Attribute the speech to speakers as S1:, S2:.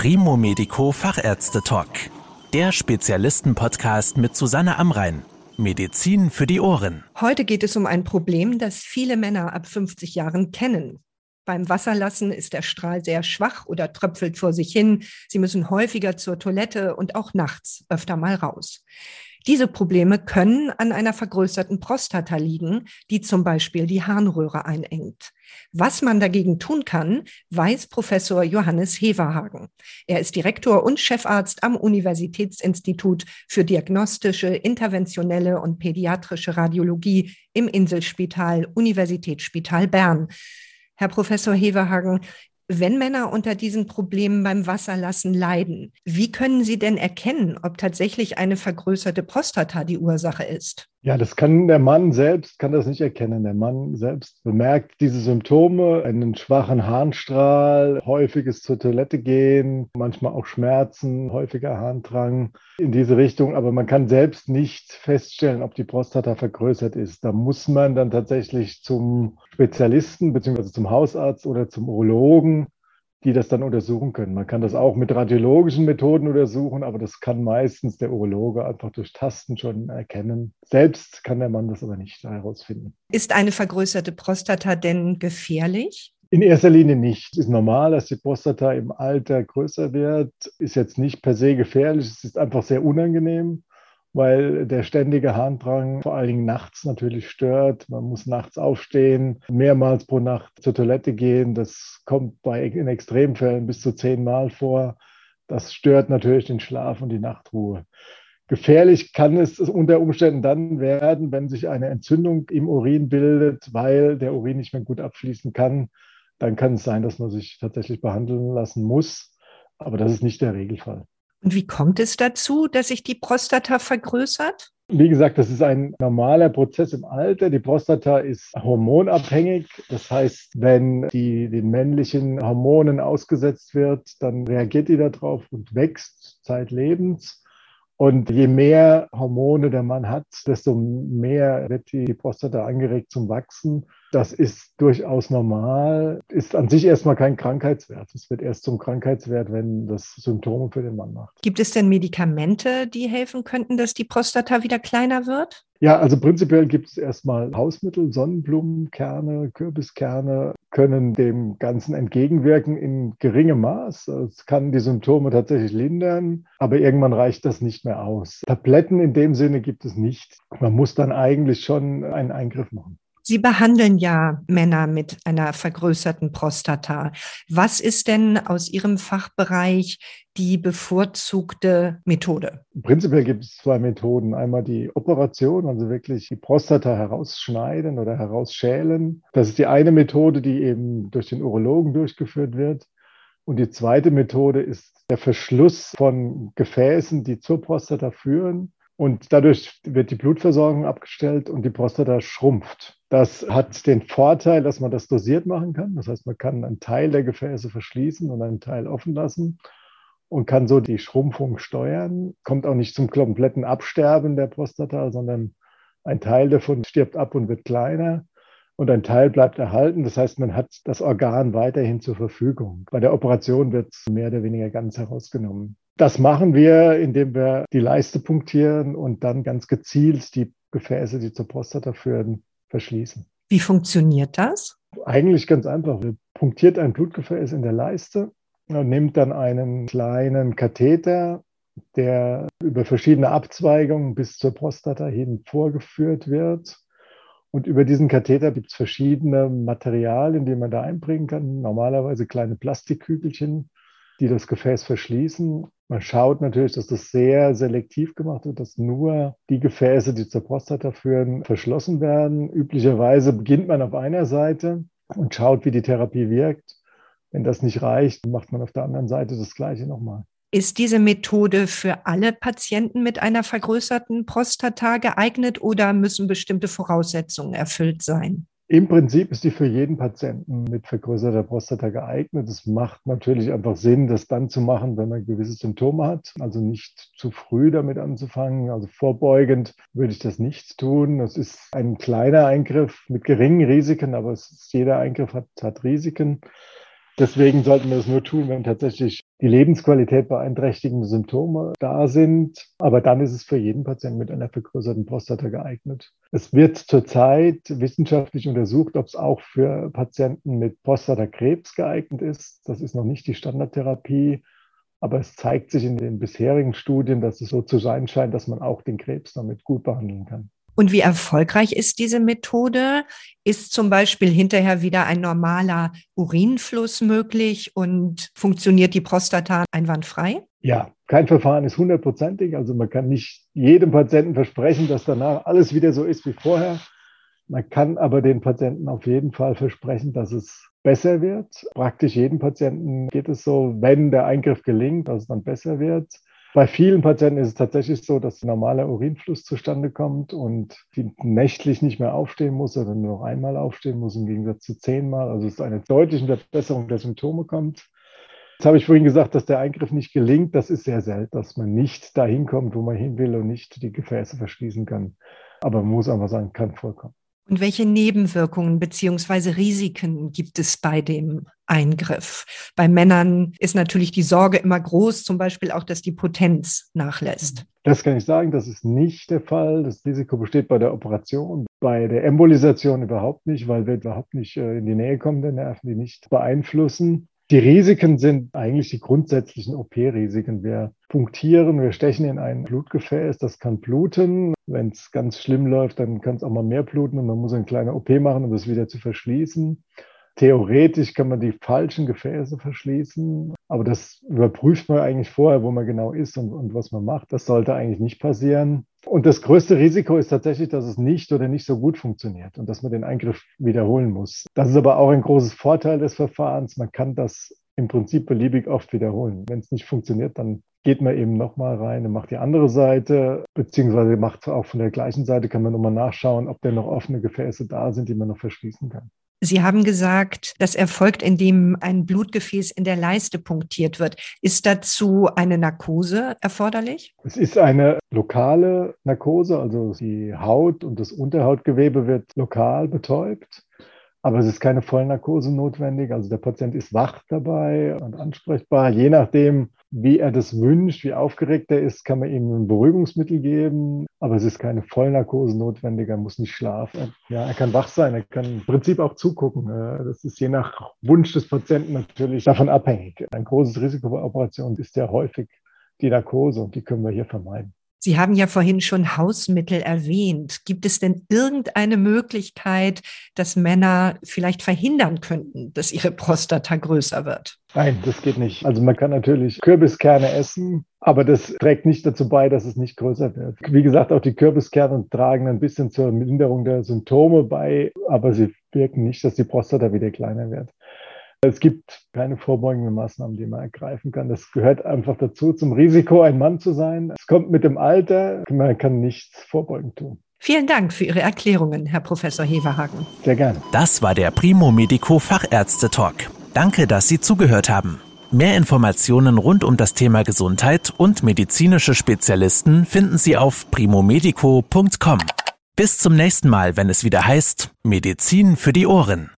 S1: Primo Medico Fachärzte Talk. Der Spezialisten-Podcast mit Susanne Amrein. Medizin für die Ohren.
S2: Heute geht es um ein Problem, das viele Männer ab 50 Jahren kennen. Beim Wasserlassen ist der Strahl sehr schwach oder tröpfelt vor sich hin. Sie müssen häufiger zur Toilette und auch nachts öfter mal raus. Diese Probleme können an einer vergrößerten Prostata liegen, die zum Beispiel die Harnröhre einengt. Was man dagegen tun kann, weiß Professor Johannes Heverhagen. Er ist Direktor und Chefarzt am Universitätsinstitut für diagnostische, interventionelle und pädiatrische Radiologie im Inselspital Universitätsspital Bern. Herr Professor Heverhagen, wenn Männer unter diesen Problemen beim Wasserlassen leiden, wie können sie denn erkennen, ob tatsächlich eine vergrößerte Prostata die Ursache ist?
S3: Ja, das kann der Mann selbst, kann das nicht erkennen. Der Mann selbst bemerkt diese Symptome, einen schwachen Harnstrahl, häufiges zur Toilette gehen, manchmal auch Schmerzen, häufiger Harndrang in diese Richtung. Aber man kann selbst nicht feststellen, ob die Prostata vergrößert ist. Da muss man dann tatsächlich zum Spezialisten beziehungsweise zum Hausarzt oder zum Urologen die das dann untersuchen können. Man kann das auch mit radiologischen Methoden untersuchen, aber das kann meistens der Urologe einfach durch Tasten schon erkennen. Selbst kann der Mann das aber nicht herausfinden.
S2: Ist eine vergrößerte Prostata denn gefährlich?
S3: In erster Linie nicht. Es ist normal, dass die Prostata im Alter größer wird. Ist jetzt nicht per se gefährlich. Es ist einfach sehr unangenehm weil der ständige Harndrang vor allen Dingen nachts natürlich stört. Man muss nachts aufstehen, mehrmals pro Nacht zur Toilette gehen. Das kommt bei, in Extremfällen bis zu zehnmal vor. Das stört natürlich den Schlaf und die Nachtruhe. Gefährlich kann es unter Umständen dann werden, wenn sich eine Entzündung im Urin bildet, weil der Urin nicht mehr gut abfließen kann. Dann kann es sein, dass man sich tatsächlich behandeln lassen muss. Aber das ist nicht der Regelfall.
S2: Und wie kommt es dazu, dass sich die Prostata vergrößert?
S3: Wie gesagt, das ist ein normaler Prozess im Alter. Die Prostata ist hormonabhängig. Das heißt, wenn die den männlichen Hormonen ausgesetzt wird, dann reagiert die darauf und wächst zeitlebens. Und je mehr Hormone der Mann hat, desto mehr wird die Prostata angeregt zum Wachsen. Das ist durchaus normal, ist an sich erstmal kein Krankheitswert. Es wird erst zum Krankheitswert, wenn das Symptome für den Mann macht.
S2: Gibt es denn Medikamente, die helfen könnten, dass die Prostata wieder kleiner wird?
S3: Ja, also prinzipiell gibt es erstmal Hausmittel, Sonnenblumenkerne, Kürbiskerne können dem Ganzen entgegenwirken in geringem Maß. Es kann die Symptome tatsächlich lindern, aber irgendwann reicht das nicht mehr aus. Tabletten in dem Sinne gibt es nicht. Man muss dann eigentlich schon einen Eingriff machen.
S2: Sie behandeln ja Männer mit einer vergrößerten Prostata. Was ist denn aus Ihrem Fachbereich die bevorzugte Methode?
S3: Prinzipiell gibt es zwei Methoden. Einmal die Operation, also wirklich die Prostata herausschneiden oder herausschälen. Das ist die eine Methode, die eben durch den Urologen durchgeführt wird. Und die zweite Methode ist der Verschluss von Gefäßen, die zur Prostata führen. Und dadurch wird die Blutversorgung abgestellt und die Prostata schrumpft. Das hat den Vorteil, dass man das dosiert machen kann. Das heißt, man kann einen Teil der Gefäße verschließen und einen Teil offen lassen und kann so die Schrumpfung steuern. Kommt auch nicht zum kompletten Absterben der Prostata, sondern ein Teil davon stirbt ab und wird kleiner und ein Teil bleibt erhalten. Das heißt, man hat das Organ weiterhin zur Verfügung. Bei der Operation wird es mehr oder weniger ganz herausgenommen. Das machen wir, indem wir die Leiste punktieren und dann ganz gezielt die Gefäße, die zur Prostata führen, verschließen.
S2: Wie funktioniert das?
S3: Eigentlich ganz einfach. Wir punktiert ein Blutgefäß in der Leiste und nimmt dann einen kleinen Katheter, der über verschiedene Abzweigungen bis zur Prostata hin vorgeführt wird. Und über diesen Katheter gibt es verschiedene Materialien, die man da einbringen kann. Normalerweise kleine Plastikkügelchen, die das Gefäß verschließen. Man schaut natürlich, dass das sehr selektiv gemacht wird, dass nur die Gefäße, die zur Prostata führen, verschlossen werden. Üblicherweise beginnt man auf einer Seite und schaut, wie die Therapie wirkt. Wenn das nicht reicht, macht man auf der anderen Seite das Gleiche nochmal.
S2: Ist diese Methode für alle Patienten mit einer vergrößerten Prostata geeignet oder müssen bestimmte Voraussetzungen erfüllt sein?
S3: Im Prinzip ist die für jeden Patienten mit vergrößerter Prostata geeignet. Es macht natürlich einfach Sinn, das dann zu machen, wenn man gewisse Symptome hat. Also nicht zu früh damit anzufangen. Also vorbeugend würde ich das nicht tun. Es ist ein kleiner Eingriff mit geringen Risiken, aber ist, jeder Eingriff hat, hat Risiken. Deswegen sollten wir das nur tun, wenn tatsächlich die Lebensqualität beeinträchtigende Symptome da sind. Aber dann ist es für jeden Patienten mit einer vergrößerten Prostata geeignet. Es wird zurzeit wissenschaftlich untersucht, ob es auch für Patienten mit Prostatakrebs geeignet ist. Das ist noch nicht die Standardtherapie. Aber es zeigt sich in den bisherigen Studien, dass es so zu sein scheint, dass man auch den Krebs damit gut behandeln kann.
S2: Und wie erfolgreich ist diese Methode? Ist zum Beispiel hinterher wieder ein normaler Urinfluss möglich und funktioniert die Prostata einwandfrei?
S3: Ja, kein Verfahren ist hundertprozentig. Also man kann nicht jedem Patienten versprechen, dass danach alles wieder so ist wie vorher. Man kann aber den Patienten auf jeden Fall versprechen, dass es besser wird. Praktisch jedem Patienten geht es so, wenn der Eingriff gelingt, dass es dann besser wird. Bei vielen Patienten ist es tatsächlich so, dass normaler Urinfluss zustande kommt und die nächtlich nicht mehr aufstehen muss oder nur noch einmal aufstehen muss, im Gegensatz zu zehnmal. Also es eine deutliche Verbesserung der Symptome kommt. Jetzt habe ich vorhin gesagt, dass der Eingriff nicht gelingt. Das ist sehr selten, dass man nicht dahin kommt, wo man hin will und nicht die Gefäße verschließen kann. Aber man muss einfach sagen, kann vorkommen.
S2: Und welche Nebenwirkungen beziehungsweise Risiken gibt es bei dem Eingriff? Bei Männern ist natürlich die Sorge immer groß, zum Beispiel auch, dass die Potenz nachlässt.
S3: Das kann ich sagen, das ist nicht der Fall. Das Risiko besteht bei der Operation, bei der Embolisation überhaupt nicht, weil wir überhaupt nicht äh, in die Nähe kommen der Nerven, die nicht beeinflussen. Die Risiken sind eigentlich die grundsätzlichen OP-Risiken. Wir punktieren, wir stechen in ein Blutgefäß, das kann bluten. Wenn es ganz schlimm läuft, dann kann es auch mal mehr bluten und man muss eine kleine OP machen, um das wieder zu verschließen. Theoretisch kann man die falschen Gefäße verschließen, aber das überprüft man eigentlich vorher, wo man genau ist und, und was man macht. Das sollte eigentlich nicht passieren. Und das größte Risiko ist tatsächlich, dass es nicht oder nicht so gut funktioniert und dass man den Eingriff wiederholen muss. Das ist aber auch ein großes Vorteil des Verfahrens. Man kann das im Prinzip beliebig oft wiederholen. Wenn es nicht funktioniert, dann geht man eben nochmal rein und macht die andere Seite, beziehungsweise macht auch von der gleichen Seite, kann man nochmal nachschauen, ob denn noch offene Gefäße da sind, die man noch verschließen kann.
S2: Sie haben gesagt, das erfolgt, indem ein Blutgefäß in der Leiste punktiert wird. Ist dazu eine Narkose erforderlich?
S3: Es ist eine lokale Narkose, also die Haut und das Unterhautgewebe wird lokal betäubt. Aber es ist keine Vollnarkose notwendig. Also der Patient ist wach dabei und ansprechbar. Je nachdem, wie er das wünscht, wie aufgeregt er ist, kann man ihm ein Beruhigungsmittel geben. Aber es ist keine Vollnarkose notwendig. Er muss nicht schlafen. Ja, er kann wach sein. Er kann im Prinzip auch zugucken. Das ist je nach Wunsch des Patienten natürlich davon abhängig. Ein großes Risiko bei Operationen ist ja häufig die Narkose und die können wir hier vermeiden.
S2: Sie haben ja vorhin schon Hausmittel erwähnt. Gibt es denn irgendeine Möglichkeit, dass Männer vielleicht verhindern könnten, dass ihre Prostata größer wird?
S3: Nein, das geht nicht. Also man kann natürlich Kürbiskerne essen, aber das trägt nicht dazu bei, dass es nicht größer wird. Wie gesagt, auch die Kürbiskerne tragen ein bisschen zur Minderung der Symptome bei, aber sie wirken nicht, dass die Prostata wieder kleiner wird. Es gibt keine vorbeugenden Maßnahmen, die man ergreifen kann. Das gehört einfach dazu, zum Risiko, ein Mann zu sein. Es kommt mit dem Alter. Man kann nichts vorbeugend tun.
S2: Vielen Dank für Ihre Erklärungen, Herr Professor Heverhagen.
S3: Sehr gerne.
S1: Das war der Primo Medico Fachärzte Talk. Danke, dass Sie zugehört haben. Mehr Informationen rund um das Thema Gesundheit und medizinische Spezialisten finden Sie auf primomedico.com. Bis zum nächsten Mal, wenn es wieder heißt Medizin für die Ohren.